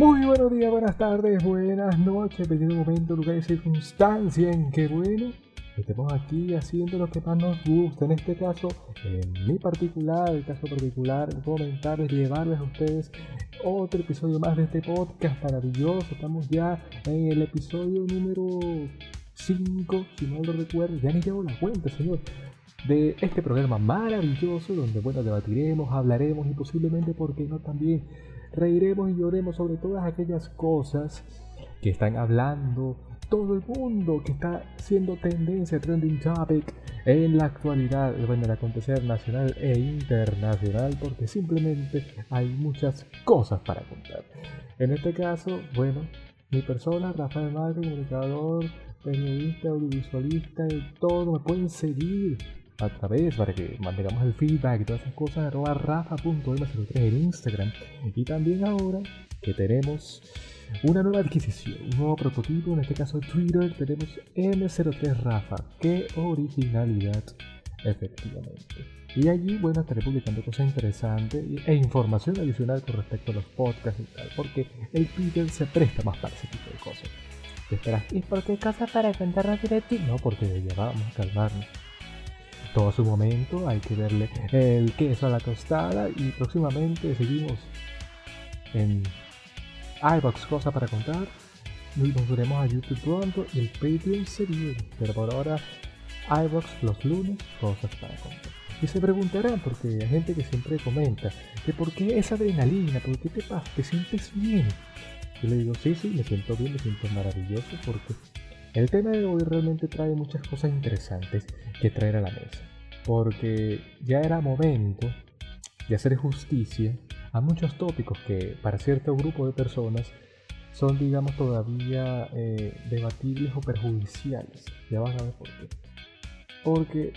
Muy buenos días, buenas tardes, buenas noches, dependiendo momento, lugar y circunstancia en que, bueno, estemos aquí haciendo lo que más nos gusta. En este caso, en mi particular, el caso particular, comentarles, llevarles a ustedes otro episodio más de este podcast maravilloso. Estamos ya en el episodio número 5, si no lo recuerdo, ya ni llevo la cuenta, señor de este programa maravilloso donde bueno debatiremos, hablaremos y posiblemente, porque no también reiremos y lloremos sobre todas aquellas cosas que están hablando todo el mundo, que está siendo tendencia, trending topic en la actualidad, en el acontecer nacional e internacional, porque simplemente hay muchas cosas para contar. En este caso, bueno, mi persona, Rafael Márquez, comunicador, periodista, audiovisualista y todo, me pueden seguir a través para que mantengamos el feedback y todas esas cosas arroba rafa.m03 en Instagram y también ahora que tenemos una nueva adquisición, un nuevo prototipo, en este caso Twitter tenemos M03 Rafa, qué originalidad efectivamente. Y allí, bueno, estaré publicando cosas interesantes e información adicional con respecto a los podcasts y tal, porque el Twitter se presta más para ese tipo de cosas. ¿Te esperas? ¿Y por qué cosas para contarnos directo? No, porque ya vamos a calmarnos todo su momento, hay que verle el queso a la tostada y próximamente seguimos en iBox Cosa para Contar. Nos veremos a YouTube pronto y el Patreon sería, pero por ahora iBox los lunes, cosas para contar. Y se preguntarán, porque hay gente que siempre comenta, que por qué esa adrenalina, por qué te pasa, te sientes bien. Yo le digo, sí, sí, me siento bien, me siento maravilloso, porque el tema de hoy realmente trae muchas cosas interesantes que traer a la mesa, porque ya era momento de hacer justicia a muchos tópicos que para cierto grupo de personas son, digamos, todavía eh, debatibles o perjudiciales. Ya van a ver por qué. Porque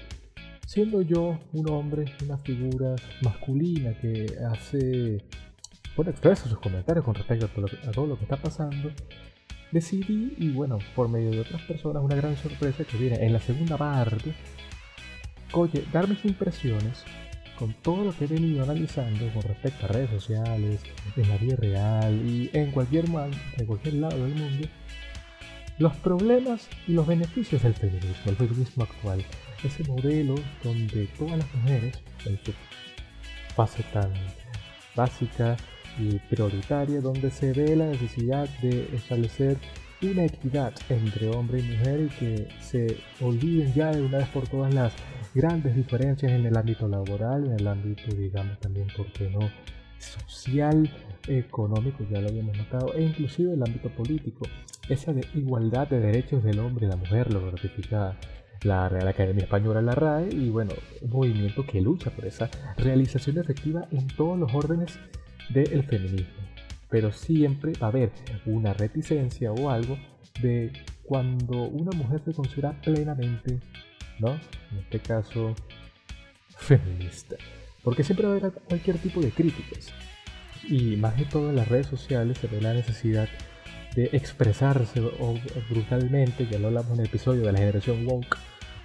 siendo yo un hombre, una figura masculina que hace, bueno, expresa sus comentarios con respecto a todo lo que está pasando, decidí, y bueno, por medio de otras personas, una gran sorpresa que viene en la segunda parte, oye, dar mis impresiones con todo lo que he venido analizando con respecto a redes sociales, en la vida real y en cualquier, en cualquier lado del mundo, los problemas y los beneficios del feminismo, el feminismo actual, ese modelo donde todas las mujeres, en su fase tan básica, y prioritaria donde se ve la necesidad de establecer una equidad entre hombre y mujer y que se olviden ya de una vez por todas las grandes diferencias en el ámbito laboral, en el ámbito, digamos, también, porque no? social, económico, ya lo habíamos notado, e inclusive el ámbito político. Esa de igualdad de derechos del hombre y la mujer lo ratifica la Real Academia Española, la RAE, y bueno, un movimiento que lucha por esa realización efectiva en todos los órdenes del feminismo. Pero siempre va a haber una reticencia o algo de cuando una mujer se considera plenamente, ¿no? En este caso, feminista. Porque siempre va a haber cualquier tipo de críticas. Y más de todo en las redes sociales se ve la necesidad de expresarse brutalmente, ya lo hablamos en el episodio de la generación woke,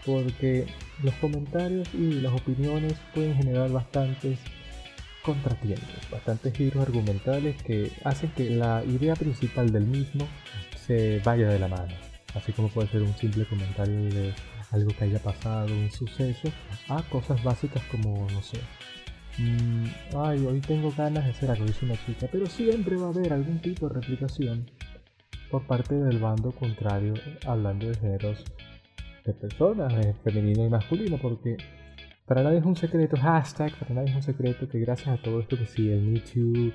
porque los comentarios y las opiniones pueden generar bastantes contratiempos, bastantes giros argumentales que hacen que la idea principal del mismo se vaya de la mano. Así como puede ser un simple comentario de algo que haya pasado, un suceso, a cosas básicas como, no sé, mm, ay, hoy tengo ganas de hacer algo, dice una chica, pero siempre va a haber algún tipo de replicación por parte del bando contrario, hablando de géneros de personas, femenino y masculino, porque para nadie es un secreto, hashtag, para nadie es un secreto que gracias a todo esto que sigue el Me Too,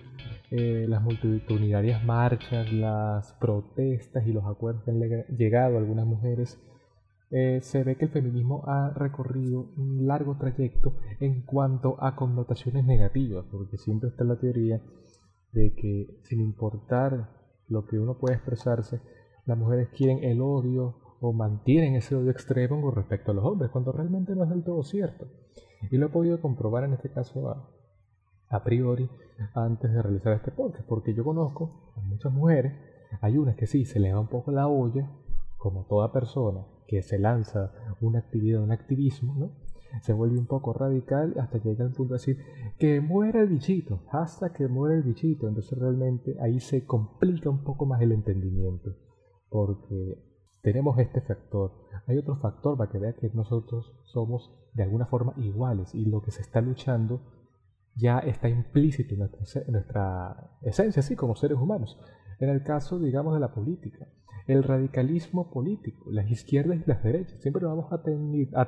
las multitudinarias marchas, las protestas y los acuerdos que han llegado a algunas mujeres, eh, se ve que el feminismo ha recorrido un largo trayecto en cuanto a connotaciones negativas, porque siempre está la teoría de que sin importar lo que uno puede expresarse, las mujeres quieren el odio o mantienen ese odio extremo con respecto a los hombres, cuando realmente no es del todo cierto. Y lo he podido comprobar en este caso a, priori antes de realizar este podcast, porque yo conozco a muchas mujeres, hay unas que sí se le va un poco la olla, como toda persona que se lanza una actividad, un activismo, ¿no? se vuelve un poco radical hasta llega al punto de decir que muera el bichito, hasta que muera el bichito. Entonces realmente ahí se complica un poco más el entendimiento, porque tenemos este factor. Hay otro factor para que vea que nosotros somos de alguna forma iguales y lo que se está luchando ya está implícito en nuestra, esencia, así como seres humanos. En el caso, digamos, de la política, el radicalismo político, las izquierdas y las derechas, siempre vamos a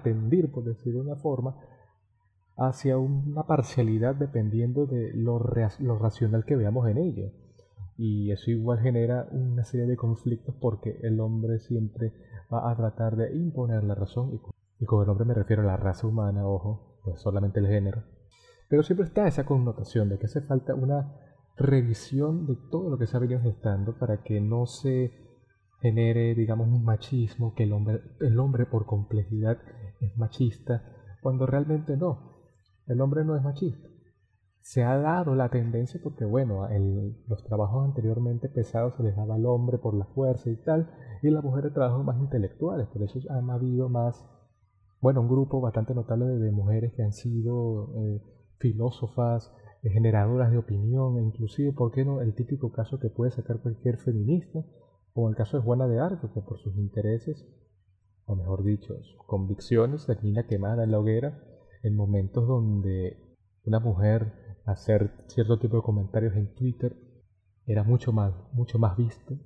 tendir, por decirlo de una forma, hacia una parcialidad dependiendo de lo, lo racional que veamos en ello. Y eso igual genera una serie de conflictos porque el hombre siempre va a tratar de imponer la razón. Y con el hombre me refiero a la raza humana, ojo, pues solamente el género. Pero siempre está esa connotación de que hace falta una revisión de todo lo que se ha venido gestando para que no se genere, digamos, un machismo, que el hombre, el hombre por complejidad es machista, cuando realmente no. El hombre no es machista. Se ha dado la tendencia porque, bueno, en los trabajos anteriormente pesados se les daba al hombre por la fuerza y tal, y las mujeres trabajos más intelectuales, por eso han habido más, bueno, un grupo bastante notable de, mujeres que han sido eh, filósofas, generadoras de opinión, e inclusive, ¿por qué no? El típico caso que puede sacar cualquier feminista, como el caso de Juana de Arco, que por sus intereses, o mejor dicho, sus convicciones, termina quemada en la hoguera en momentos donde una mujer hacer cierto tipo de comentarios en Twitter era mucho más, mucho más visto,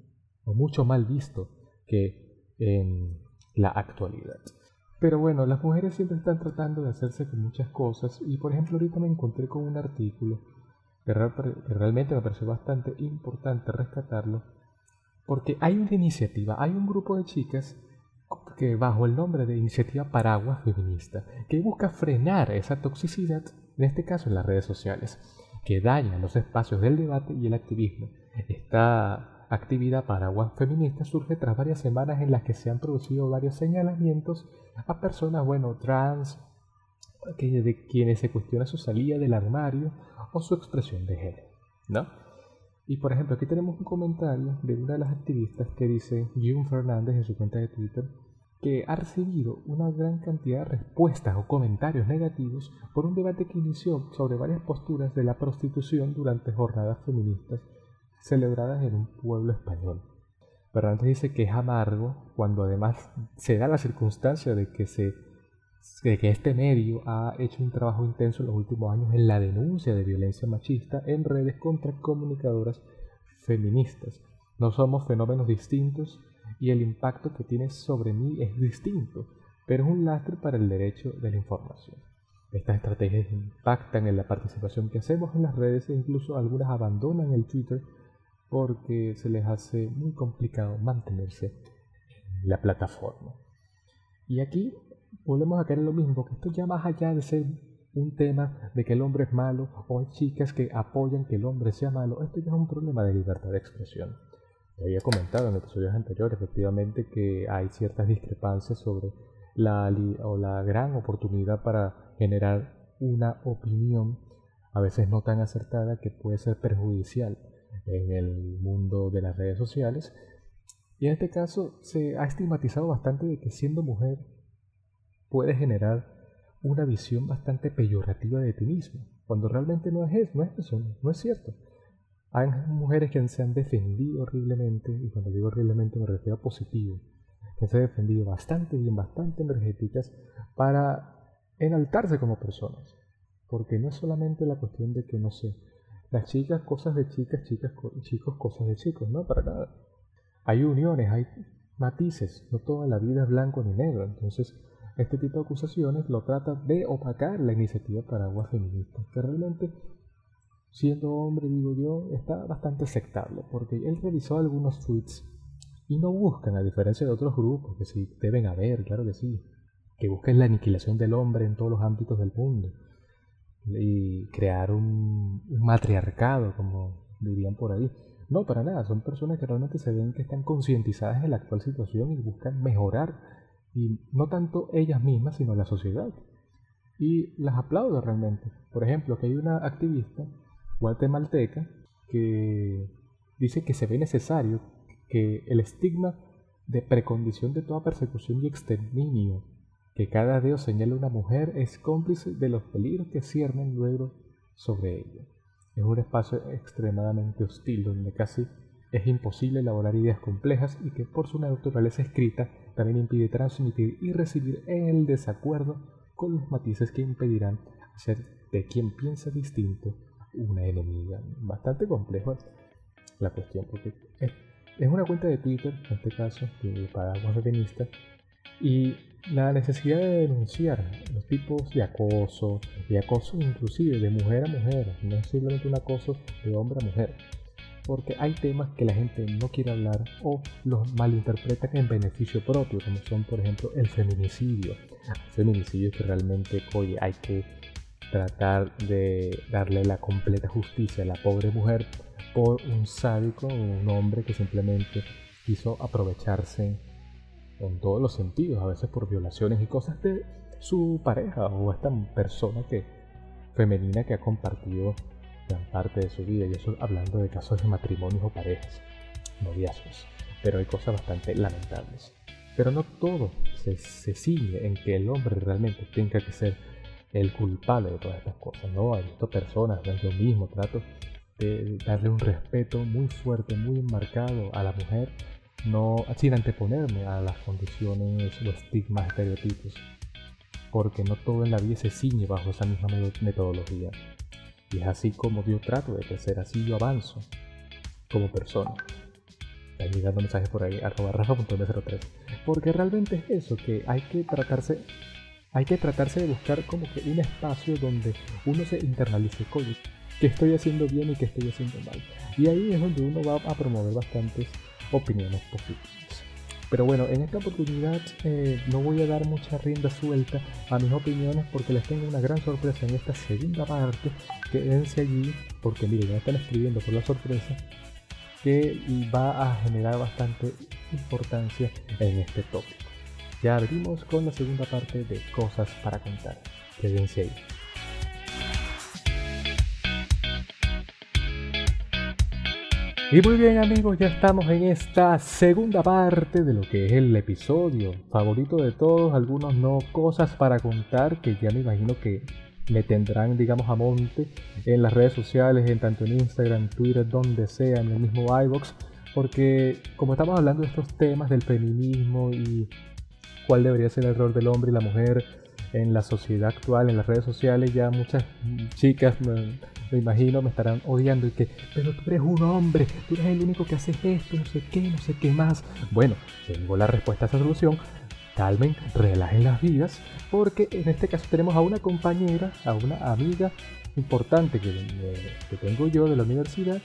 o mucho mal visto que en la actualidad. Pero bueno, las mujeres siempre están tratando de hacerse con muchas cosas y por ejemplo ahorita me encontré con un artículo que, realmente me pareció bastante importante rescatarlo porque hay una iniciativa, hay un grupo de chicas que bajo el nombre de Iniciativa Paraguas Feminista que busca frenar esa toxicidad, en este caso en las redes sociales, que daña los espacios del debate y el activismo. Está actividad paraguas feminista surge tras varias semanas en las que se han producido varios señalamientos a personas, bueno, trans, de quienes se cuestiona su salida del armario o su expresión de género, ¿no? Y por ejemplo, aquí tenemos un comentario de una de las activistas que dice, June Fernández en su cuenta de Twitter, que ha recibido una gran cantidad de respuestas o comentarios negativos por un debate que inició sobre varias posturas de la prostitución durante jornadas feministas celebradas en un pueblo español. Fernández dice que es amargo cuando además se da la circunstancia de que, se, de que este medio ha hecho un trabajo intenso en los últimos años en la denuncia de violencia machista en redes contra comunicadoras feministas. No somos fenómenos distintos y el impacto que tiene sobre mí es distinto, pero es un lastre para el derecho de la información. Estas estrategias impactan en la participación que hacemos en las redes e incluso algunas abandonan el Twitter porque se les hace muy complicado mantenerse en la plataforma. Y aquí volvemos a caer lo mismo, que esto ya más allá de ser un tema de que el hombre es malo o hay chicas que apoyan que el hombre sea malo, esto ya es un problema de libertad de expresión. Había comentado en episodios anteriores efectivamente que hay ciertas discrepancias sobre la, o la gran oportunidad para generar una opinión, a veces no tan acertada, que puede ser perjudicial en el mundo de las redes sociales. Y en este caso se ha estigmatizado bastante de que siendo mujer puede generar una visión bastante peyorativa de ti mismo, cuando realmente no es eso, no es eso, no es cierto. Hay mujeres que se han defendido horriblemente, y cuando digo horriblemente me refiero a positivo, que se han defendido bastante bien, bastante energéticas para enaltarse como personas. Porque no es solamente la cuestión de que, no sé, las chicas, cosas de chicas, chicas, chicos, cosas de chicos, no, para nada. Hay uniones, hay matices, no toda la vida es blanco ni negro. Entonces, este tipo de acusaciones lo trata de opacar la iniciativa Paraguas Feminista, que realmente, siendo hombre, digo yo, está bastante aceptable, porque él revisó algunos tweets y no buscan, a diferencia de otros grupos, que sí deben haber, claro que sí, que busquen la aniquilación del hombre en todos los ámbitos del mundo y crear un, matriarcado, como dirían por ahí. No, para nada, son personas que realmente se ven que están concientizadas en la actual situación y buscan mejorar, y no tanto ellas mismas, sino la sociedad. Y las aplaudo realmente. Por ejemplo, que hay una activista guatemalteca que dice que se ve necesario que el estigma de precondición de toda persecución y exterminio que cada dedo señala una mujer es cómplice de los peligros que ciernen luego sobre ella. Es un espacio extremadamente hostil donde casi es imposible elaborar ideas complejas y que por su naturaleza escrita también impide transmitir y recibir el desacuerdo con los matices que impedirán hacer de quien piensa distinto una enemiga. Bastante complejo la cuestión, porque es, una cuenta de Twitter, en este caso, para algunos feministas, y la necesidad de denunciar los tipos de acoso, y acoso inclusive de mujer a mujer, no es simplemente un acoso de hombre a mujer, porque hay temas que la gente no quiere hablar o los malinterpretan en beneficio propio, como son por ejemplo el feminicidio. El feminicidio que realmente, oye, hay que tratar de darle la completa justicia a la pobre mujer por un sádico, un hombre que simplemente quiso aprovecharse en todos los sentidos, a veces por violaciones y cosas de su pareja o esta persona que femenina que ha compartido gran parte de su vida y eso hablando de casos de matrimonios o parejas, noviazgos, pero hay cosas bastante lamentables. Pero no todo se, se ciñe en que el hombre realmente tenga que ser el culpable de todas estas cosas, ¿no? Hay visto personas, yo mismo trato de darle un respeto muy fuerte, muy marcado a la mujer, no sin anteponerme a las condiciones o estigmas, estereotipos, porque no todo en la vida se ciñe bajo esa misma metodología. Y es así como yo trato de crecer, así yo avanzo como persona. Están dando mensajes por ahí, arroba rafa.m03. Porque realmente es eso, que hay que tratarse hay que tratarse de buscar como que un espacio donde uno se internalice, coño, qué estoy haciendo bien y qué estoy haciendo mal. Y ahí es donde uno va a promover bastantes opiniones positivas. Pero bueno, en esta oportunidad eh, no voy a dar mucha rienda suelta a mis opiniones porque les tengo una gran sorpresa en esta segunda parte. Quédense allí porque miren, ya están escribiendo por la sorpresa que va a generar bastante importancia en este tópico. Ya abrimos con la segunda parte de Cosas para contar. Quédense ahí. Y muy bien amigos, ya estamos en esta segunda parte de lo que es el episodio favorito de todos, algunos no cosas para contar que ya me imagino que me tendrán digamos a monte en las redes sociales, en tanto en Instagram, Twitter, donde sea, en el mismo iBox, porque como estamos hablando de estos temas del feminismo y cuál debería ser el rol del hombre y la mujer en la sociedad actual, en las redes sociales, ya muchas chicas, me, imagino, me estarán odiando y que, pero tú eres un hombre, tú eres el único que hace esto, no sé qué, no sé qué más. Bueno, tengo la respuesta a esa solución. Calmen, relajen las vidas, porque en este caso tenemos a una compañera, a una amiga importante que, que tengo yo de la universidad,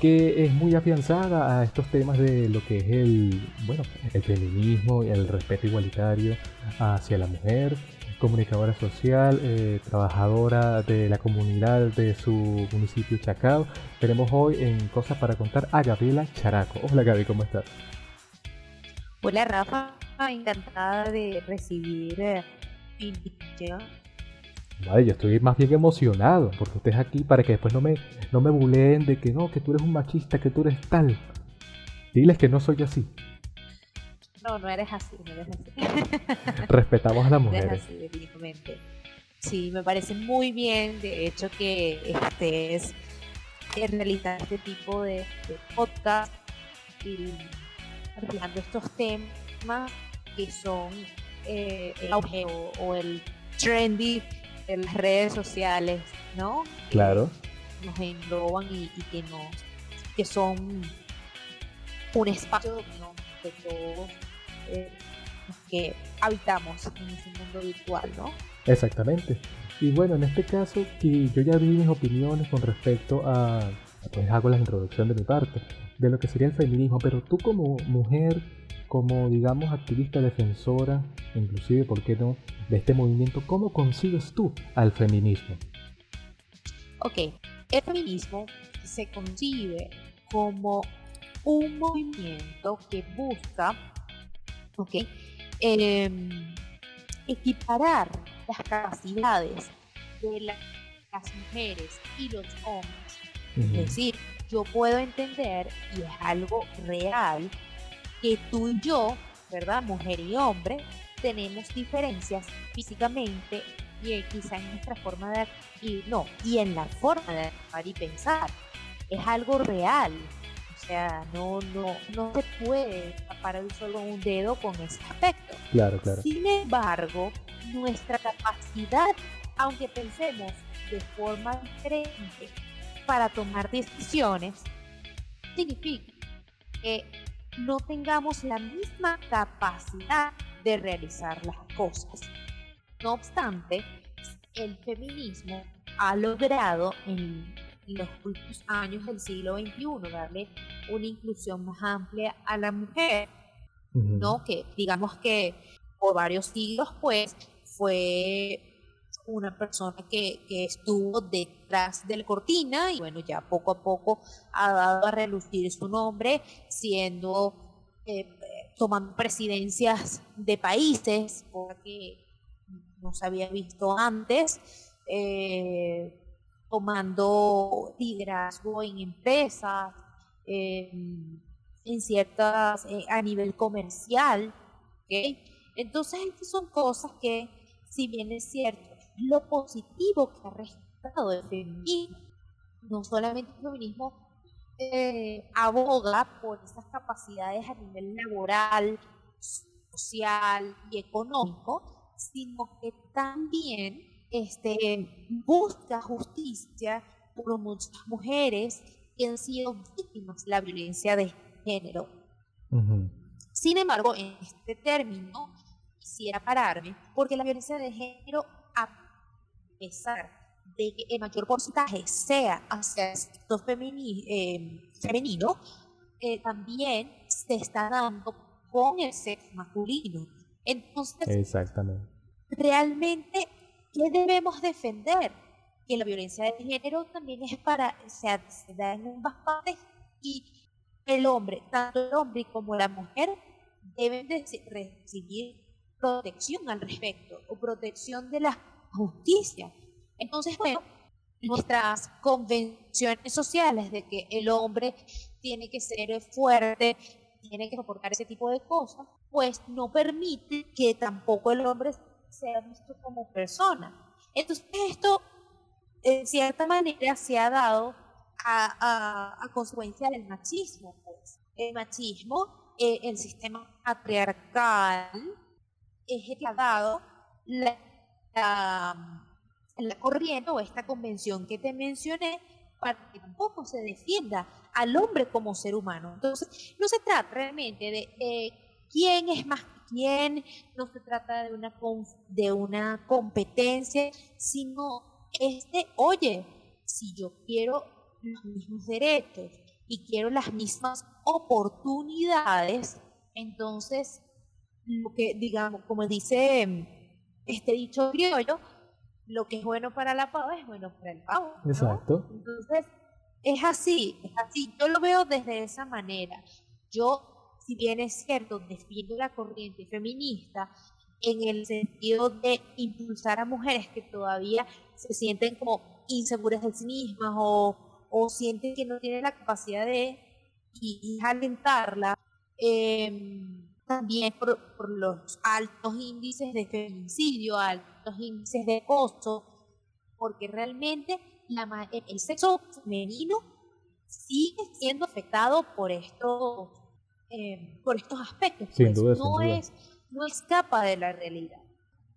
que es muy afianzada a estos temas de lo que es el, bueno, el feminismo, el respeto igualitario hacia la mujer, comunicadora social, eh, trabajadora de la comunidad de su municipio Chacao. Tenemos hoy en Cosas para Contar a Gabriela Characo. Hola Gaby, ¿cómo estás? Hola Rafa, encantada de recibir eh, invitación Vale, yo estoy más bien emocionado porque estés aquí para que después no me, no me buleen de que no, que tú eres un machista, que tú eres tal. Diles que no soy así. No, no eres así, no eres así. Respetamos a las mujeres. No eres así, definitivamente. Sí, me parece muy bien, de hecho, que estés realizando este tipo de, podcast y reflejando estos temas que son eh, el auge o el trendy en las redes sociales, ¿no? Claro. nos engloban y, que nos que son un espacio de todos eh, que habitamos en ese mundo virtual, ¿no? Exactamente. Y bueno, en este caso, que yo ya vi mis opiniones con respecto a, pues hago la introducción de mi parte, de lo que sería el feminismo, pero tú como mujer como, digamos, activista defensora, inclusive, ¿por qué no?, de este movimiento, ¿cómo concibes tú al feminismo? Ok, el feminismo se concibe como un movimiento que busca, ok, em, equiparar las capacidades de las mujeres y los hombres. Es decir, yo puedo entender, y es algo real, que tú y yo, ¿verdad? Mujer y hombre, tenemos diferencias físicamente y quizá en nuestra forma de y no, y en la forma de actuar y pensar. Es algo real. O sea, no, no, no se puede tapar el solo un dedo con ese aspecto. Claro, claro. Sin embargo, nuestra capacidad, aunque pensemos de forma diferente para tomar decisiones, significa que no tengamos la misma capacidad de realizar las cosas. No obstante, el feminismo ha logrado en los últimos años del siglo XXI darle una inclusión más amplia a la mujer, ¿no? Que digamos que por varios siglos, pues, fue una persona que, que, estuvo detrás de la cortina y bueno, ya poco a poco ha dado a relucir su nombre, siendo, eh, tomando presidencias de países, porque no se había visto antes, eh, tomando liderazgo en empresas, en ciertas, eh, a nivel comercial. Entonces, estas son cosas que, si bien es cierto, lo positivo que ha resultado el feminismo, no solamente el feminismo eh, aboga por esas capacidades a nivel laboral, social y económico, sino que también este, busca justicia por muchas mujeres que han sido víctimas de la violencia de género. Sin embargo, en este término quisiera pararme porque la violencia de género, pesar de que el mayor porcentaje sea hacia el sexo eh, femenino, eh, también se está dando con el sexo masculino. Entonces, Exactamente. realmente, ¿qué debemos defender? Que la violencia de género también es para, o sea, se da en ambas partes y el hombre, tanto el hombre como la mujer, deben de recibir protección al respecto o protección de la justicia. Entonces, bueno, nuestras convenciones sociales de que el hombre tiene que ser fuerte, tiene que soportar ese tipo de cosas, pues no permite que tampoco el hombre sea visto como persona. Entonces esto, en cierta manera, se ha dado a, consecuencia del machismo. Pues. El machismo, eh, el sistema patriarcal, es el que ha dado la, la corriente o esta convención que te mencioné para que tampoco se defienda al hombre como ser humano. Entonces, no se trata realmente de eh, quién es más que quién, no se trata de una, de una competencia, sino este, oye, si yo quiero los mismos derechos y quiero las mismas oportunidades, entonces, lo que, digamos, como dice este dicho criollo, lo que es bueno para la pava es bueno para el pavo. Exacto. Entonces, es así, es así. Yo lo veo desde esa manera. Yo, si bien es cierto, defiendo la corriente feminista en el sentido de impulsar a mujeres que todavía se sienten como inseguras de sí mismas o, o sienten que no tienen la capacidad de y, alentarla. Em, también por, por, los altos índices de feminicidio, altos índices de acoso, porque realmente la, el sexo femenino sigue siendo afectado por estos, eh, por estos aspectos. Sin pues. no, Es, no escapa de la realidad.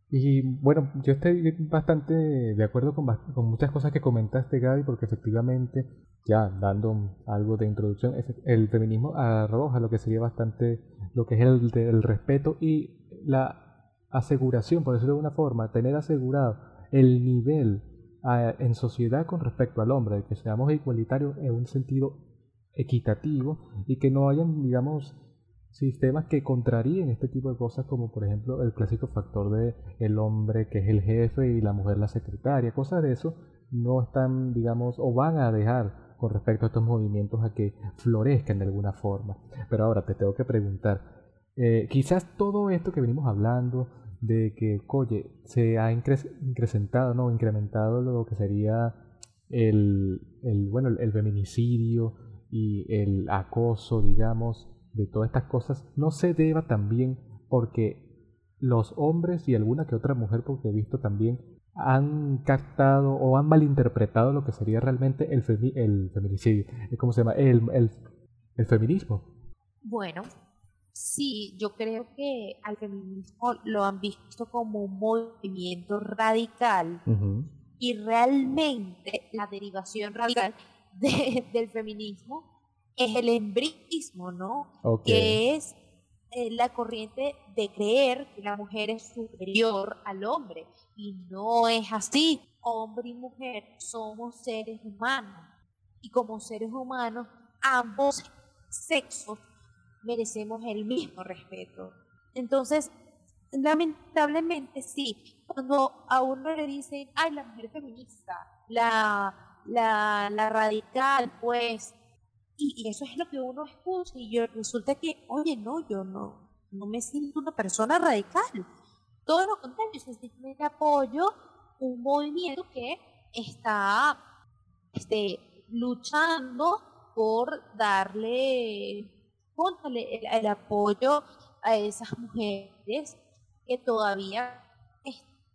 Y bueno, yo estoy bastante de acuerdo con, con, muchas cosas que comentaste, Gaby, porque efectivamente, ya dando algo de introducción, el feminismo arroja lo que sería bastante, lo que es el, el respeto y la aseguración, por decirlo de una forma, tener asegurado el nivel en sociedad con respecto al hombre, que seamos igualitarios en un sentido equitativo y que no hayan, digamos, sistemas que contraríen este tipo de cosas como por ejemplo el clásico factor de el hombre que es el jefe y la mujer la secretaria, cosas de eso no están, digamos, o van a dejar con respecto a estos movimientos a que florezcan de alguna forma. Pero ahora te tengo que preguntar, eh, quizás todo esto que venimos hablando, de que, oye, se ha incrementado, ¿no? Incrementado lo que sería el, el bueno, el, feminicidio y el acoso, digamos, de todas estas cosas, no se deba también porque los hombres y alguna que otra mujer, porque he visto también, han captado o han malinterpretado lo que sería realmente el, el feminicidio, ¿cómo se llama? El, el, feminismo. Bueno, sí, yo creo que al feminismo lo han visto como un movimiento radical y realmente la derivación radical del feminismo es el embrismo, ¿no? Que es eh, la corriente de creer que la mujer es superior al hombre. Y no es así. Hombre y mujer somos seres humanos. Y como seres humanos, ambos sexos merecemos el mismo respeto. Entonces, lamentablemente sí, cuando a uno le dicen, ay, la mujer feminista, la, la, la radical, pues y, eso es lo que uno escucha y yo, resulta que, oye, no, yo no, no me siento una persona radical. Todo lo contrario, yo simplemente apoyo un movimiento que está este, luchando por darle, el, apoyo a esas mujeres que todavía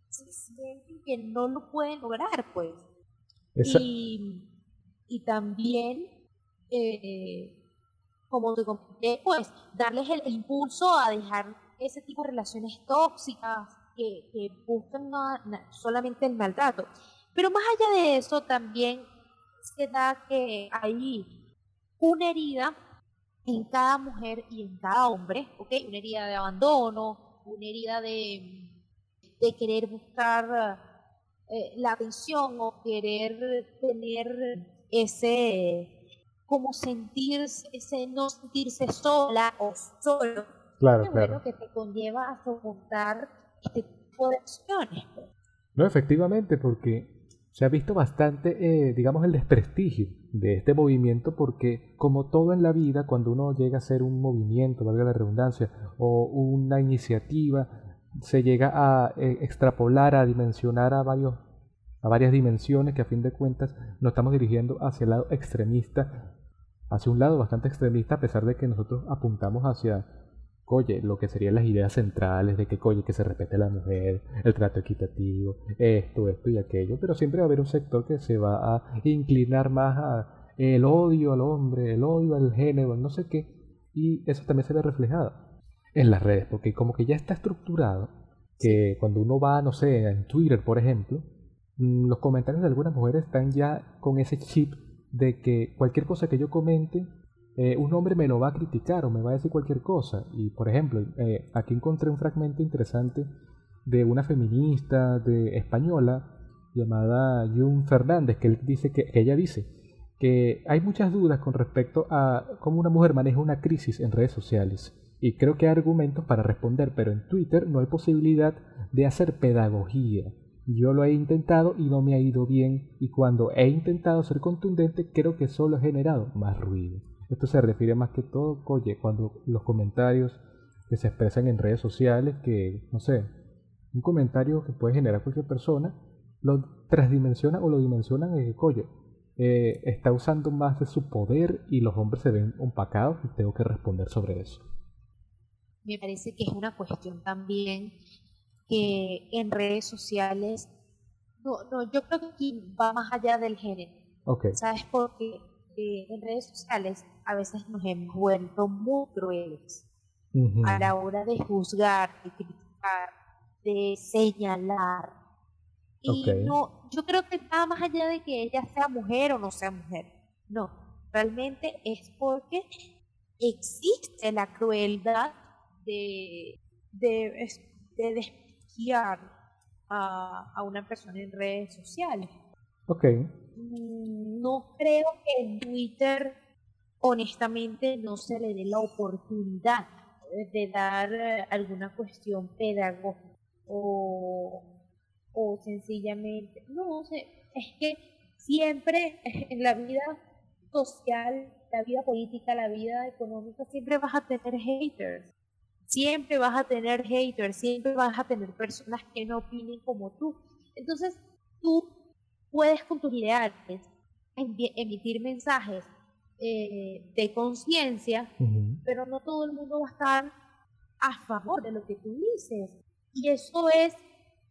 sienten que no lo pueden lograr, pues. Y, y también eh, como te comenté, pues darles el, impulso a dejar ese tipo de relaciones tóxicas que, buscan solamente el maltrato. Pero más allá de eso, también se da que hay una herida en cada mujer y en cada hombre, ¿ok? Una herida de abandono, una herida de, querer buscar eh, la atención o querer tener ese como sentirse, ese no sentirse sola o solo. Claro, claro. que te conlleva a soportar este tipo de acciones. No, efectivamente, porque se ha visto bastante, eh, digamos, el desprestigio de este movimiento, porque como todo en la vida, cuando uno llega a ser un movimiento, valga la redundancia, o una iniciativa, se llega a eh, extrapolar, a dimensionar a varios a varias dimensiones que a fin de cuentas nos estamos dirigiendo hacia el lado extremista, hacia un lado bastante extremista a pesar de que nosotros apuntamos hacia, coye, lo que serían las ideas centrales de que, coye, que se respete a la mujer, el trato equitativo, esto, esto y aquello, pero siempre va a haber un sector que se va a inclinar más a el odio al hombre, el odio al género, no sé qué, y eso también se ve reflejado en las redes, porque como que ya está estructurado que cuando uno va, no sé, en Twitter, por ejemplo, Mm, los comentarios de algunas mujeres están ya con ese chip de que cualquier cosa que yo comente, eh, un hombre me lo va a criticar o me va a decir cualquier cosa. Y por ejemplo, eh, aquí encontré un fragmento interesante de una feminista de española llamada Jun Fernández, que, dice que, que ella dice que hay muchas dudas con respecto a cómo una mujer maneja una crisis en redes sociales. Y creo que hay argumentos para responder, pero en Twitter no hay posibilidad de hacer pedagogía yo lo he intentado y no me ha ido bien y cuando he intentado ser contundente creo que solo he generado más ruido. Esto se refiere más que todo, oye, cuando los comentarios que se expresan en redes sociales, que, no sé, un comentario que puede generar cualquier persona, lo transdimensiona o lo dimensionan en que, oye, eh, está usando más de su poder y los hombres se ven opacados y tengo que responder sobre eso. Me parece que es una cuestión también que en redes sociales, no, no, yo creo que aquí va más allá del género. ¿Sabes? Porque eh, en redes sociales a veces nos hemos vuelto muy crueles a la hora de juzgar, de criticar, de señalar. Y no, yo creo que va más allá de que ella sea mujer o no sea mujer. No, realmente es porque existe la crueldad de, de, de, a, a una persona en redes sociales. Ok. Mm, no creo que en Twitter, honestamente, no se le dé la oportunidad de dar eh, alguna cuestión pedagógica o, o sencillamente, no sé, es que siempre en la vida social, la vida política, la vida económica, siempre vas a tener haters siempre vas a tener haters, siempre vas a tener personas que no opinen como tú. Entonces, tú puedes con tus ideales emitir mensajes eh, de conciencia, pero no todo el mundo va a estar a favor de lo que tú dices. Y eso es,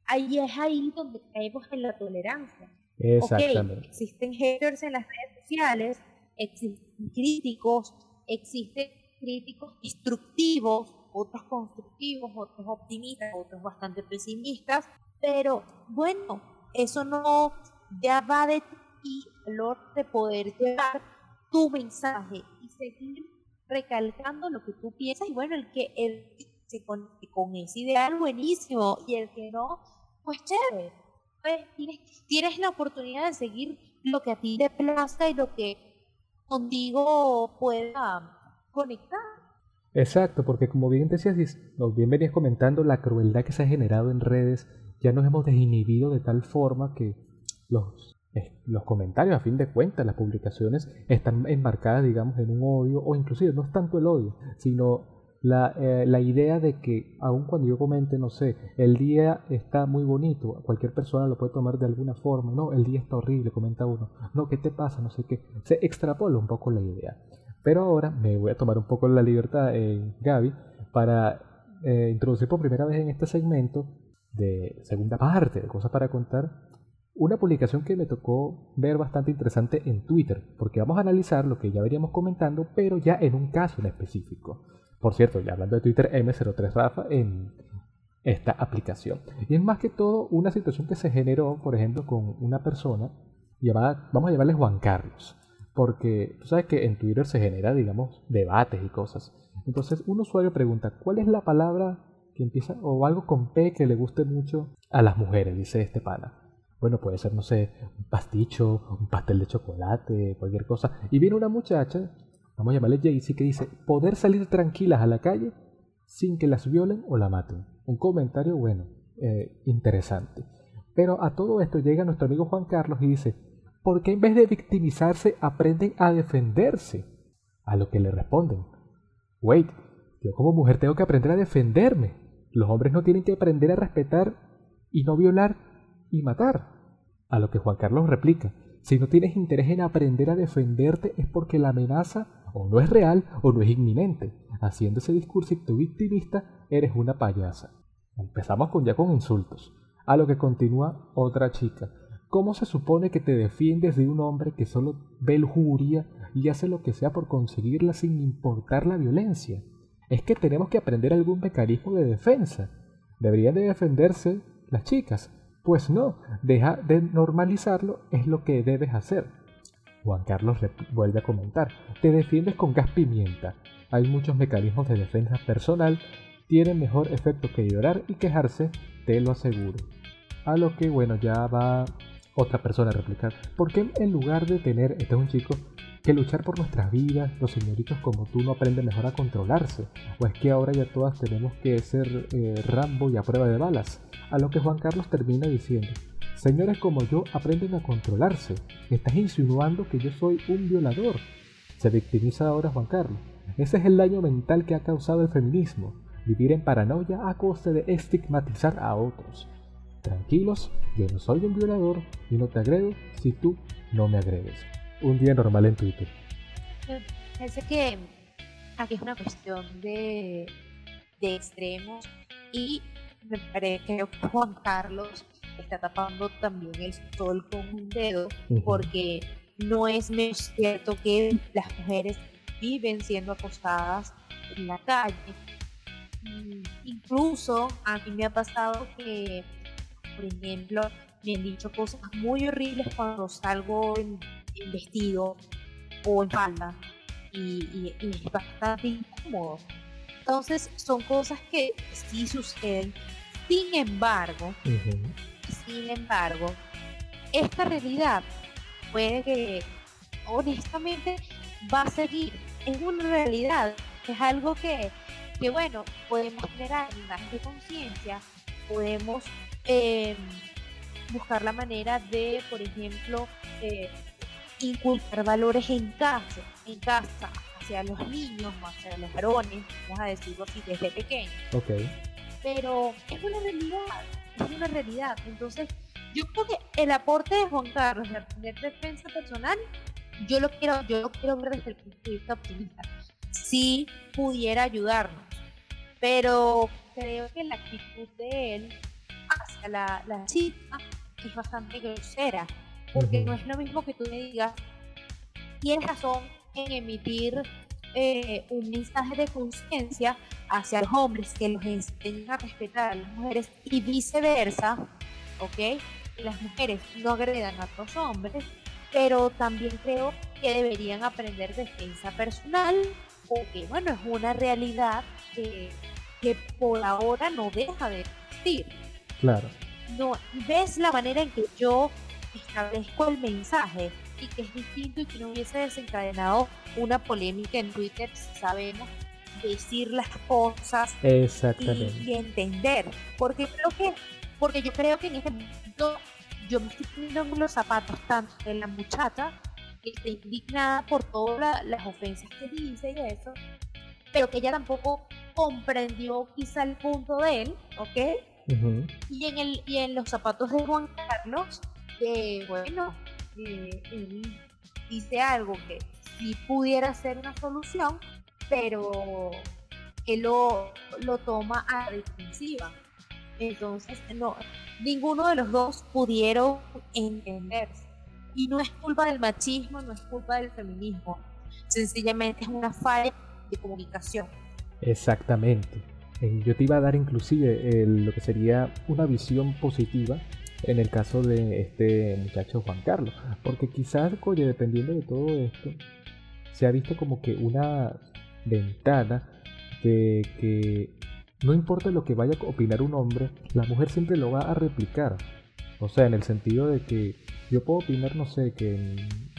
ahí es ahí donde caemos en la tolerancia. Exactamente. existen haters en las redes sociales, existen críticos, existen críticos destructivos, otros constructivos, otros optimistas, otros bastante pesimistas, pero bueno, eso no ya va de ti el de poder llevar tu mensaje y seguir recalcando lo que tú piensas y bueno, el que el se conecte con ese ideal buenísimo y el que no, pues chévere. Pues tienes, tienes la oportunidad de seguir lo que a ti te plazca y lo que contigo pueda conectar. Exacto, porque como bien decías, bien venías comentando, la crueldad que se ha generado en redes, ya nos hemos desinhibido de tal forma que los, los comentarios, a fin de cuentas, las publicaciones están enmarcadas, digamos, en un odio, o inclusive no es tanto el odio, sino la, eh, la, idea de que aun cuando yo comente, no sé, el día está muy bonito, cualquier persona lo puede tomar de alguna forma, no, el día está horrible, comenta uno, no, ¿qué te pasa? No sé qué, se extrapola un poco la idea. Pero ahora me voy a tomar un poco la libertad, eh, Gaby, para eh, introducir por primera vez en este segmento de segunda parte de cosas para contar, una publicación que me tocó ver bastante interesante en Twitter, porque vamos a analizar lo que ya veríamos comentando, pero ya en un caso en específico. Por cierto, ya hablando de Twitter M03 Rafa en esta aplicación. Y es más que todo una situación que se generó, por ejemplo, con una persona llamada, vamos a llamarle Juan Carlos, porque tú sabes que en Twitter se genera, digamos, debates y cosas. Entonces un usuario pregunta, ¿cuál es la palabra que empieza, o algo con P que le guste mucho a las mujeres, dice este pana? Bueno, puede ser, no sé, un pasticho, un pastel de chocolate, cualquier cosa. Y viene una muchacha vamos a llamarle Jaycee, que dice poder salir tranquilas a la calle sin que las violen o la maten. Un comentario bueno, eh, interesante. Pero a todo esto llega nuestro amigo Juan Carlos y dice, ¿por qué en vez de victimizarse aprenden a defenderse? A lo que le responden, wait, yo como mujer tengo que aprender a defenderme. Los hombres no tienen que aprender a respetar y no violar y matar. A lo que Juan Carlos replica, si no tienes interés en aprender a defenderte es porque la amenaza o no es real o no es inminente. Haciendo ese discursito victimista, eres una payasa. Empezamos con ya con insultos. A lo que continúa otra chica. ¿Cómo se supone que te defiendes de un hombre que solo ve lujuria y hace lo que sea por conseguirla sin importar la violencia? Es que tenemos que aprender algún mecanismo de defensa. Deberían de defenderse las chicas. Pues no, deja de normalizarlo, es lo que debes hacer. Juan Carlos vuelve a comentar, te defiendes con gas pimienta. Hay muchos mecanismos de defensa personal, tienen mejor efecto que llorar y quejarse, te lo aseguro. A lo que, bueno, ya va otra persona a replicar. ¿Por qué en lugar de tener, este es un chico, que luchar por nuestras vidas, los señoritos como tú no aprenden mejor a controlarse? ¿O es que ahora ya todas tenemos que ser eh, Rambo y a prueba de balas? A lo que Juan Carlos termina diciendo, Señores como yo aprenden a controlarse. estás insinuando que yo soy un violador. Se victimiza ahora Juan Carlos. Ese es el daño mental que ha causado el feminismo. Vivir en paranoia a costa de estigmatizar a otros. Tranquilos, yo no soy un violador y no te agredo si tú no me agredes. Un día normal en Twitter. Que aquí es una cuestión de, de extremos y me parece que Juan Carlos está tapando también el sol con un dedo, porque no es cierto que las mujeres viven siendo acosadas en la calle. Incluso a mí me ha pasado que, por ejemplo, me han dicho cosas muy horribles cuando salgo en, vestido o en falda y, es bastante incómodo. Entonces son cosas que sí suceden. Sin embargo, sin embargo, esta realidad puede que honestamente va a seguir. Es una realidad, es algo que, que bueno, podemos generar más de conciencia, podemos em, buscar la manera de, por ejemplo, eh, inculcar valores en casa, en casa, hacia los niños, hacia los varones, vamos a decirlo así, desde pequeños. Okay. Pero es una realidad, es una realidad. Entonces, yo creo que el aporte de Juan Carlos de defensa personal, yo lo quiero, yo lo quiero ver desde el punto de vista optimista. Si pudiera ayudarnos, pero creo que la actitud de él hacia la, la chica es bastante grosera, porque no es lo mismo que tú me digas, tienes razón en emitir eh, un mensaje de conciencia hacia los hombres que los enseñen a respetar a las mujeres y viceversa, ¿ok? las mujeres no agredan a otros hombres, pero también creo que deberían aprender defensa personal, porque bueno, es una realidad que, que por ahora no deja de existir. Claro. No, ves la manera en que yo establezco el mensaje y que es distinto y que no hubiese desencadenado una polémica en Twitter, sabemos decir las cosas Exactamente. Y, entender. Porque creo que, porque yo creo que en este momento yo me estoy poniendo en los zapatos tanto de la muchacha que está indignada por todas las ofensas que dice y eso, pero que ella tampoco comprendió quizá el punto de él, ¿ok? Y, en el, y en los zapatos de Juan Carlos, bueno, eh, él dice algo que sí pudiera ser una solución, pero que lo, lo toma a la defensiva. Entonces, no, ninguno de los dos pudieron entenderse. Y no es culpa del machismo, no es culpa del feminismo. Sencillamente es una falla de comunicación. Exactamente. Yo te iba a dar inclusive lo que sería una visión positiva en el caso de este muchacho Juan Carlos. Porque quizás, oye, dependiendo de todo esto, se ha visto como que una ventana de que no importa lo que vaya a opinar un hombre, la mujer siempre lo va a replicar. O sea, en el sentido de que yo puedo opinar, no sé, que en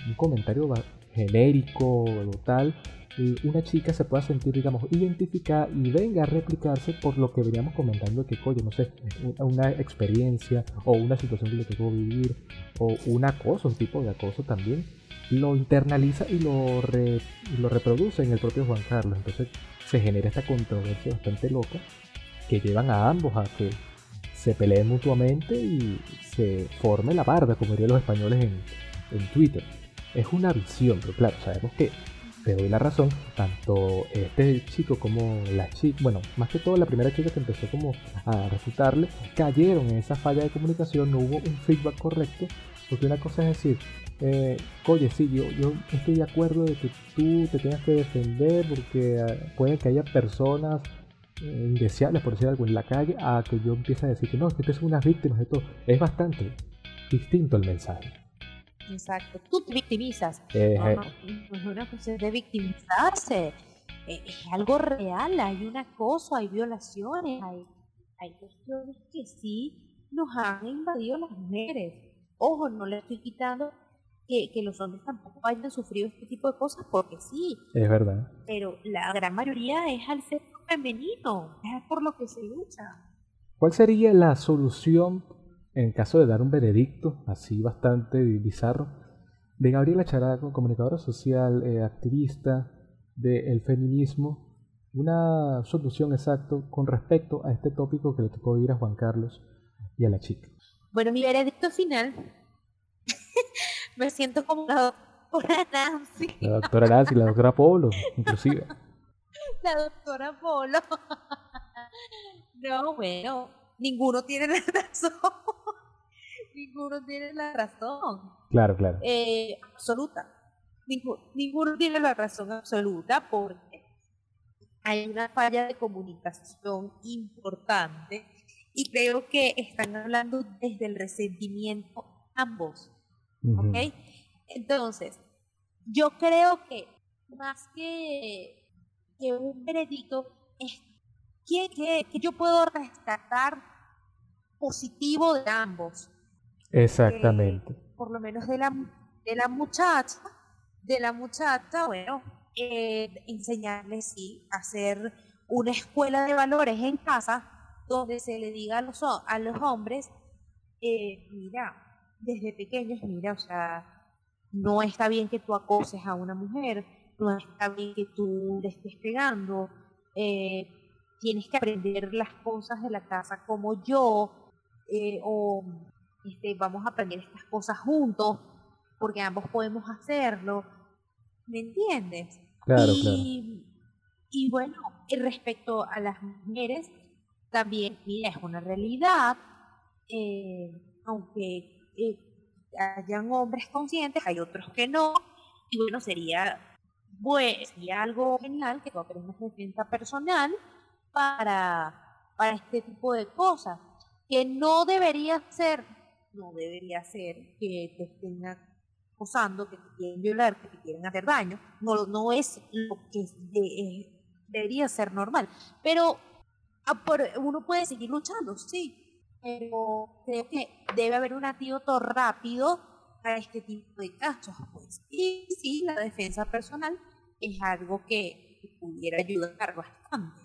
un comentario genérico o tal, una chica se pueda sentir, digamos, identificada y venga a replicarse por lo que veníamos comentando que, coño, no sé, una experiencia o una situación que le tocó vivir o un acoso, un tipo de acoso también, lo internaliza y lo, lo reproduce en el propio Juan Carlos. Entonces se genera esta controversia bastante loca que llevan a ambos a que se peleen mutuamente y se forme la barda, como dirían los españoles en, en Twitter. Es una visión, pero claro, sabemos que te doy la razón, tanto este chico como la chica, bueno, más que todo la primera chica que empezó como a refutarle, cayeron en esa falla de comunicación, no hubo un feedback correcto, porque una cosa es decir, eh, oye, sí, yo, estoy de acuerdo de que tú te tengas que defender porque ah, puede que haya personas eh, indeseables, por decir algo, en la calle, a que yo empiece a decir que no, que ustedes son unas víctimas de todo. Es bastante distinto el mensaje. Exacto, tú te victimizas. Eh, no, no, es una cuestión de victimizarse. Es algo real, hay un acoso, hay violaciones, hay, hay cuestiones que sí nos han invadido las mujeres. Ojo, no le estoy quitando que, los hombres tampoco hayan sufrido este tipo de cosas, porque sí. Es verdad. Pero la gran mayoría es al sexo femenino, es por lo que se lucha. ¿Cuál sería la solución en caso de dar un veredicto así bastante bizarro de Gabriela Characo, comunicadora social, eh, activista del feminismo? Una solución exacta con respecto a este tópico que le tocó ir a Juan Carlos y a la chica. Bueno, mi veredicto final me siento como la doctora Nancy. La doctora Nancy, la doctora Polo, inclusive. La doctora Polo. No, bueno, ninguno tiene la razón. Ninguno tiene la razón. Claro, claro. Eh, absoluta. ninguno tiene la razón absoluta porque hay una falla de comunicación importante y creo que están hablando desde el resentimiento ambos. ¿Ok? Entonces, yo creo que más que, que un veredicto, es que, que, yo puedo rescatar positivo de ambos. Exactamente. por lo menos de la, de la muchacha, de la muchacha, bueno, eh, enseñarles sí, hacer una escuela de valores en casa donde se le diga a los, a los hombres, eh, mira, desde pequeños, mira, o sea, no está bien que tú acoses a una mujer, no está bien que tú le estés pegando, eh, tienes que aprender las cosas de la casa como yo, eh, o este, vamos a aprender estas cosas juntos, porque ambos podemos hacerlo, ¿me entiendes? Claro, y, claro. Y bueno, respecto a las mujeres, también, mira, es una realidad, eh, aunque eh, hayan hombres conscientes, hay otros que no, y bueno, sería, pues, sería algo genial que tú aprendas defensa personal para, para este tipo de cosas, que no debería ser, no debería ser que te estén acosando, que te quieren violar, que te quieren hacer daño, no, no es lo que eh, debería ser normal, pero ah, uno puede seguir luchando, sí, pero creo que debe haber un antídoto rápido para este tipo de casos. Pues. Y sí, la defensa personal es algo que pudiera ayudar bastante.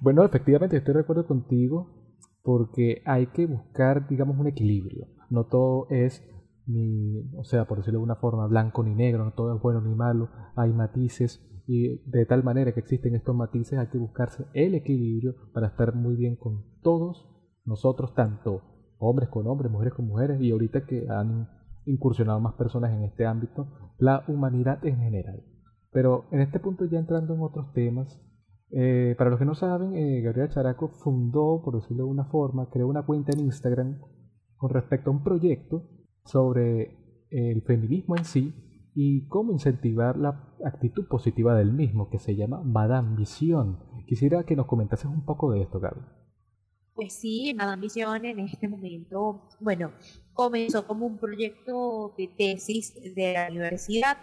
Bueno, efectivamente, estoy de acuerdo contigo porque hay que buscar, digamos, un equilibrio. No todo es ni, o sea, por decirlo de una forma, blanco ni negro, no todo es bueno ni malo, hay matices y de tal manera que existen estos matices hay que buscarse el equilibrio para estar muy bien con todos nosotros, tanto hombres con hombres, mujeres con mujeres, y ahorita que han incursionado más personas en este ámbito, la humanidad en general. Pero en este punto ya entrando en otros temas, eh, para los que no saben, eh, Gabriela Characo fundó, por decirlo de una forma, creó una cuenta en Instagram con respecto a un proyecto sobre el feminismo en sí y cómo incentivar la actitud positiva del mismo, que se llama Madame Visión. Quisiera que nos comentases un poco de esto, Gaby. Pues sí, Madame Visión en este momento, bueno, comenzó como un proyecto de tesis de la universidad.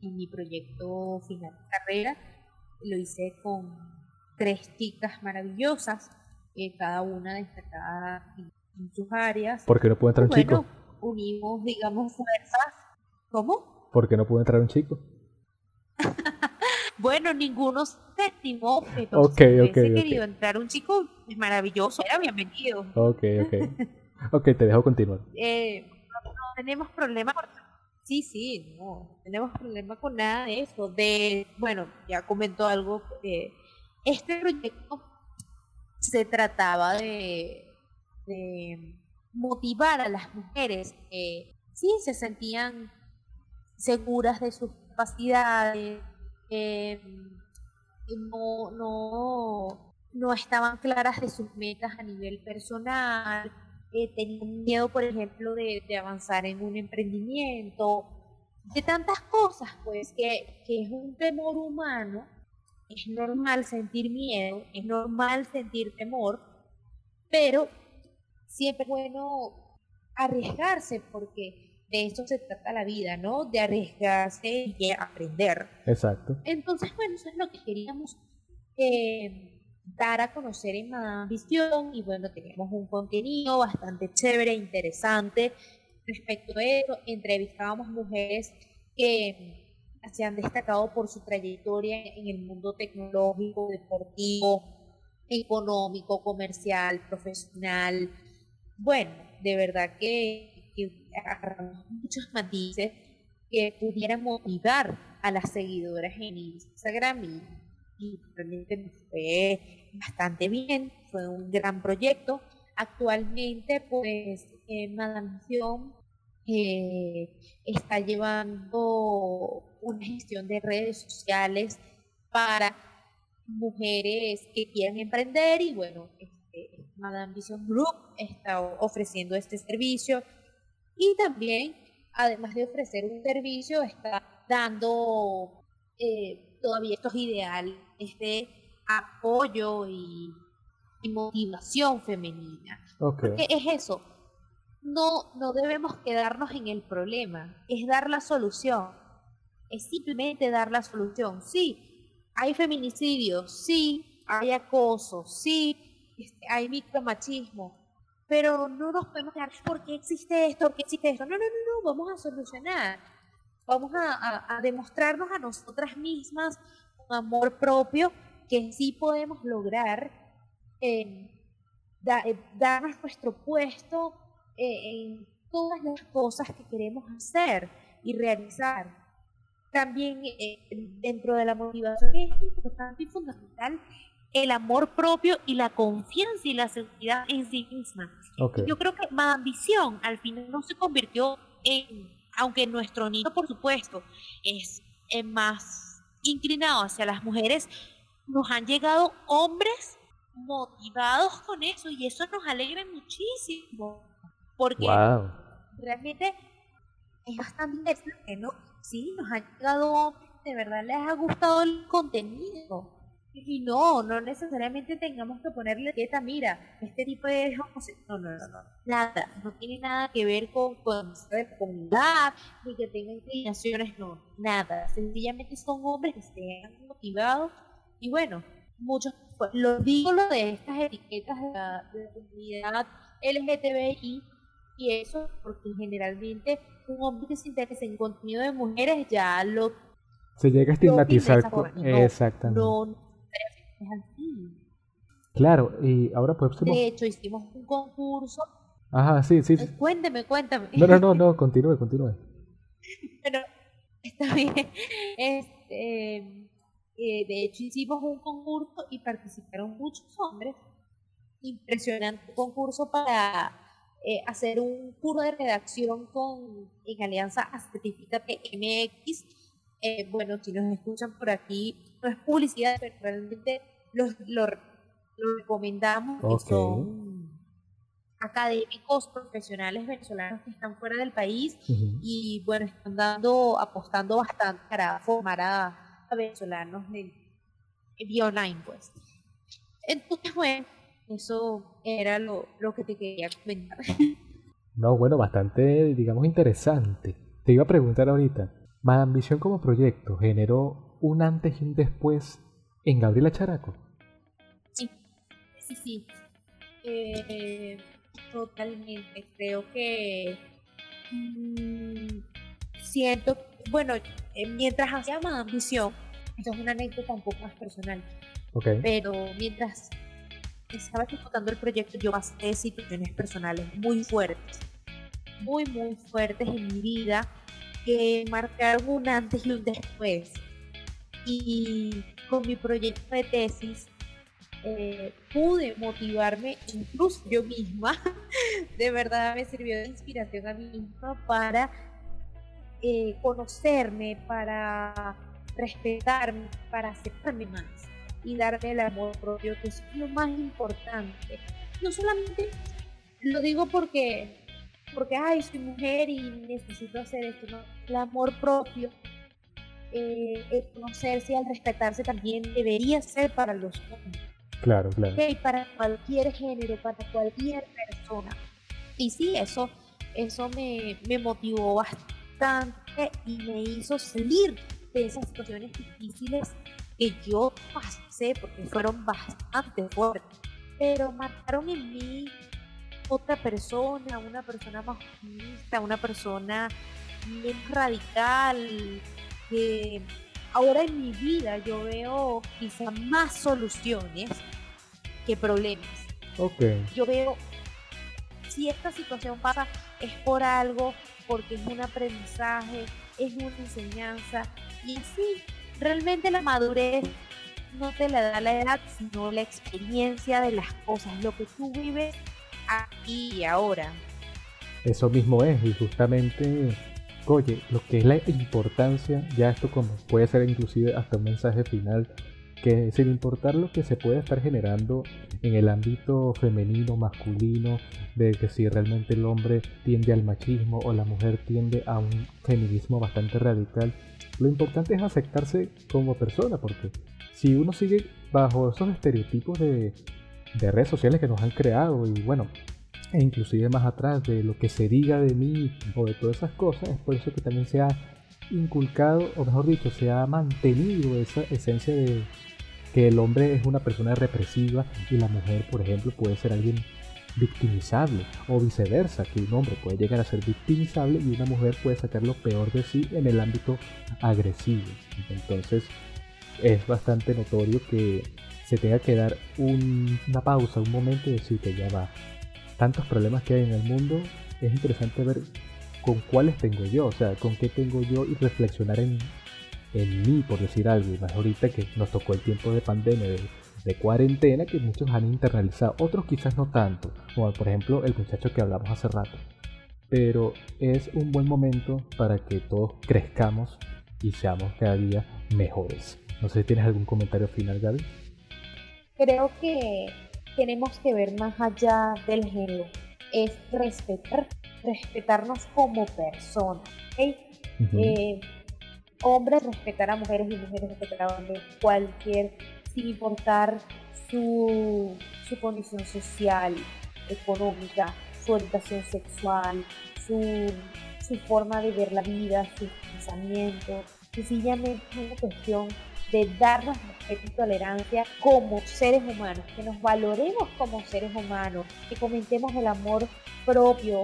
Y mi proyecto final de carrera lo hice con tres chicas maravillosas, eh, cada una destacada en, sus áreas. ¿Por qué no puede entrar un chico? Unimos, digamos, fuerzas. ¿Cómo? ¿Por qué no puede entrar un chico? Bueno, ninguno se estimó, pero okay, si okay, querido entrar un chico es maravilloso, era bienvenido. Ok, ok. ok, te dejo continuar. Eh, no, tenemos problema Sí, sí, no tenemos problema con nada de eso. De, bueno, ya comentó algo. Eh, este proyecto se trataba de, motivar a las mujeres que sí se sentían seguras de sus capacidades, eh, no, no, no estaban claras de sus metas a nivel personal, eh, tenían miedo, por ejemplo, de, avanzar en un emprendimiento, de tantas cosas, pues, que, que es un temor humano, es normal sentir miedo, es normal sentir temor, pero siempre es bueno arriesgarse porque de eso se trata la vida, ¿no? De arriesgarse y aprender. Exacto. Entonces, bueno, eso es lo que queríamos eh, a conocer en Madame Visión y bueno, tenemos un contenido bastante chévere, interesante respecto a eso. Entrevistábamos mujeres que se han destacado por su trayectoria en el mundo tecnológico, deportivo, económico, comercial, profesional. Bueno, de verdad que agarramos muchos matices que pudieran motivar a las seguidoras en Instagram y, realmente fue bastante bien, fue un gran proyecto. Actualmente, pues, eh, Madame eh, está llevando una gestión de redes sociales para mujeres que quieran emprender y bueno, este, Madame Vision Group está ofreciendo este servicio y también, además de ofrecer un servicio, está dando eh, todavía estos ideales de apoyo y, motivación femenina. Porque es eso, no, no debemos quedarnos en el problema, es dar la solución, es simplemente dar la solución. Sí, hay feminicidio, sí, hay acoso, sí, este, hay micromachismo, pero no nos podemos quedar, ¿por qué existe esto? ¿Por qué existe esto? No, no, no, no, vamos a solucionar. Vamos a, demostrarnos a nosotras mismas amor propio que sí podemos lograr eh, darnos nuestro puesto eh, en todas las cosas que queremos hacer y realizar. También eh, dentro de la motivación es importante y fundamental el amor propio y la confianza y la seguridad en sí misma. Yo creo que Madame Visión al final no se convirtió en, aunque nuestro niño por supuesto es, más inclinado hacia las mujeres, nos han llegado hombres motivados con eso y eso nos alegra muchísimo. Porque realmente es bastante interesante, ¿no? Sí, nos han llegado hombres, de verdad les ha gustado el contenido. Y no, no necesariamente tengamos que ponerle etiqueta, mira, este tipo de no, no, no, no, nada, no tiene nada que ver con, con comunidad, ni que tenga inclinaciones, no, nada, sencillamente son hombres que estén motivados y bueno, muchos, pues, lo digo lo de estas etiquetas de la, de la comunidad LGTBI y eso porque generalmente un hombre que se interesa en contenido de mujeres ya lo se llega a estigmatizar exactamente. no, es así. Claro, y ahora pues... De hecho, hicimos un concurso. Ajá, sí, sí. cuénteme, cuéntame. No, no, no, no, continúe, continúe. Bueno, está bien. Este, eh, de hecho, hicimos un concurso y participaron muchos hombres. Impresionante concurso para eh, hacer un curso de redacción con en alianza a Certificate MX. Eh, bueno, si nos escuchan por aquí, no es publicidad, pero realmente los, lo, recomendamos, que son académicos profesionales venezolanos que están fuera del país y bueno, están dando, apostando bastante para formar a, venezolanos en, vía online, pues. Entonces, bueno, eso era lo, lo que te quería comentar. No, bueno, bastante, digamos, interesante. Te iba a preguntar ahorita, ¿Más Ambición como proyecto generó un antes y un después en Gabriela Characo. Sí, sí, sí. Eh, totalmente. Creo que mm, siento, bueno, eh, mientras hacía más ambición, esto es una anécdota un poco más personal, okay. pero mientras estaba ejecutando el proyecto, yo pasé situaciones personales muy fuertes, muy, muy fuertes en mi vida, que marcaron un antes y un después y con mi proyecto de tesis eh, pude motivarme, incluso yo misma, de verdad me sirvió de inspiración a mí misma para eh, conocerme, para respetarme, para aceptarme más y darme el amor propio, que es lo más importante. No solamente lo digo porque, porque, ay, soy mujer y necesito hacer esto, no, el amor propio eh, el conocerse y al respetarse también debería ser para los hombres. Claro, claro. para cualquier género, para cualquier persona. Y sí, eso, eso me, me motivó bastante y me hizo salir de esas situaciones difíciles que yo pasé, porque fueron bastante fuertes, pero marcaron en mí otra persona, una persona más optimista, una persona menos radical, que ahora en mi vida yo veo quizá más soluciones que problemas. Okay. Yo veo, si esta situación pasa, es por algo, porque es un aprendizaje, es una enseñanza. Y sí, realmente la madurez no te la da la edad, sino la experiencia de las cosas, lo que tú vives aquí y ahora. Eso mismo es, y justamente Oye, lo que es la importancia, ya esto como puede ser inclusive hasta un mensaje final, que sin importar lo que se pueda estar generando en el ámbito femenino, masculino, de que si realmente el hombre tiende al machismo o la mujer tiende a un feminismo bastante radical, lo importante es aceptarse como persona, porque si uno sigue bajo esos estereotipos de, de redes sociales que nos han creado y bueno, e inclusive más atrás de lo que se diga de mí o de todas esas cosas, es por eso que también se ha inculcado, o mejor dicho, se ha mantenido esa esencia de que el hombre es una persona represiva y la mujer, por ejemplo, puede ser alguien victimizable o viceversa, que un hombre puede llegar a ser victimizable y una mujer puede sacar lo peor de sí en el ámbito agresivo. Entonces es bastante notorio que se tenga que dar una pausa, un momento y decir que ya va, tantos problemas que hay en el mundo, es interesante ver con cuáles tengo yo, o sea, con qué tengo yo y reflexionar en, en mí, por decir algo. Y más ahorita que nos tocó el tiempo de pandemia, de, cuarentena, que muchos han internalizado, otros quizás no tanto, como por ejemplo el muchacho que hablamos hace rato. Pero es un buen momento para que todos crezcamos y seamos cada día mejores. No sé si tienes algún comentario final, Gaby. creo que tenemos que ver más allá del género, es respetar, respetarnos como personas. Eh, hombres respetar a mujeres y mujeres respetar a hombres, cualquier, sin importar su, su condición social, económica, su orientación sexual, su, su forma de ver la vida, sus pensamientos. Sencillamente es una cuestión de darnos respeto y tolerancia como seres humanos, que nos valoremos como seres humanos, que comentemos el amor propio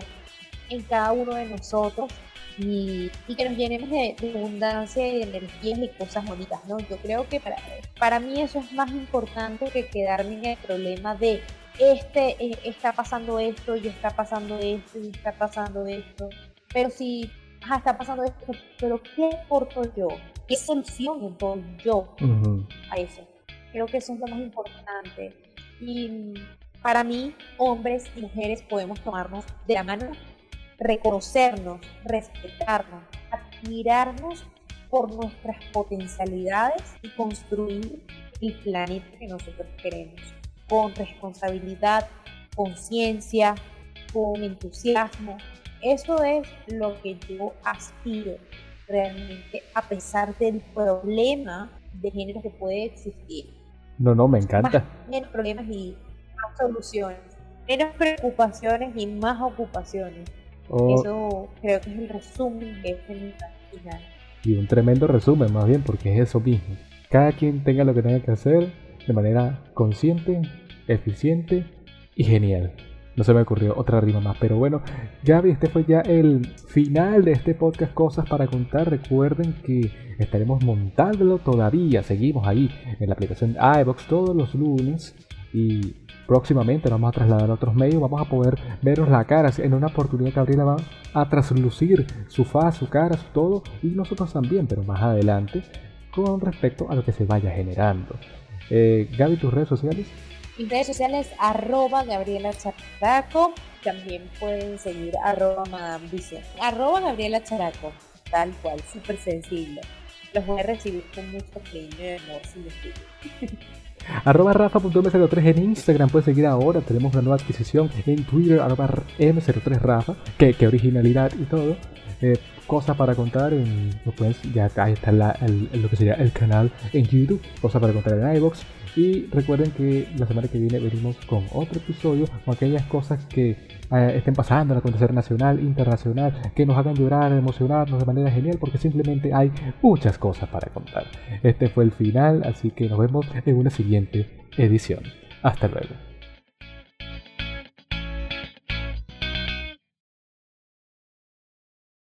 en cada uno de nosotros y, que nos llenemos de, abundancia y de energías y cosas bonitas, ¿no? Yo creo que para, para mí eso es más importante que quedarme en el problema de este eh, está pasando esto y está pasando esto y está pasando esto. Pero si está pasando esto, pero ¿qué aporto yo? ¿Qué solución doy yo a eso? Creo que eso es lo más importante. Y para mí, hombres y mujeres podemos tomarnos de la mano, reconocernos, respetarnos, admirarnos por nuestras potencialidades y construir el planeta que nosotros queremos con responsabilidad, conciencia, con entusiasmo. Eso es lo que yo aspiro realmente a pesar del problema de género que puede existir. No, no, me encanta. menos problemas y más soluciones. Menos preocupaciones y más ocupaciones. Oh. Eso creo que es el resumen de este final. Y un tremendo resumen más bien, porque es eso mismo. Cada quien tenga lo que tenga que hacer de manera consciente, eficiente y genial. No se me ocurrió otra rima más, pero bueno, Gaby, este fue ya el final de este podcast Cosas para Contar. Recuerden que estaremos montándolo todavía, seguimos ahí en la aplicación iBox todos los lunes y próximamente nos vamos a trasladar a otros medios, vamos a poder veros la cara. En una oportunidad Gabriela va a traslucir su faz, su cara, su todo, y nosotros también, pero más adelante, con respecto a lo que se vaya generando. Eh, Gaby, tus redes sociales. Mis redes sociales, arroba Gabriela Characo. También pueden seguir arroba Madame Vision. Arroba Gabriela Characo. Tal cual, súper sencillo. Los voy a recibir con mucho cariño y amor si les Arroba Rafa.m03 en Instagram, puedes seguir ahora, tenemos una nueva adquisición en Twitter, arroba M03Rafa, que, originalidad y todo. Eh, cosas para contar en, pues, ya ahí está lo que sería el canal en YouTube, cosas para contar en iVoox y recuerden que la semana que viene venimos con otro episodio con aquellas cosas que eh, estén pasando en la acontecer nacional, internacional, que nos hagan llorar, emocionarnos de manera genial, porque simplemente hay muchas cosas para contar. Este fue el final, así que nos vemos en una siguiente edición. Hasta luego.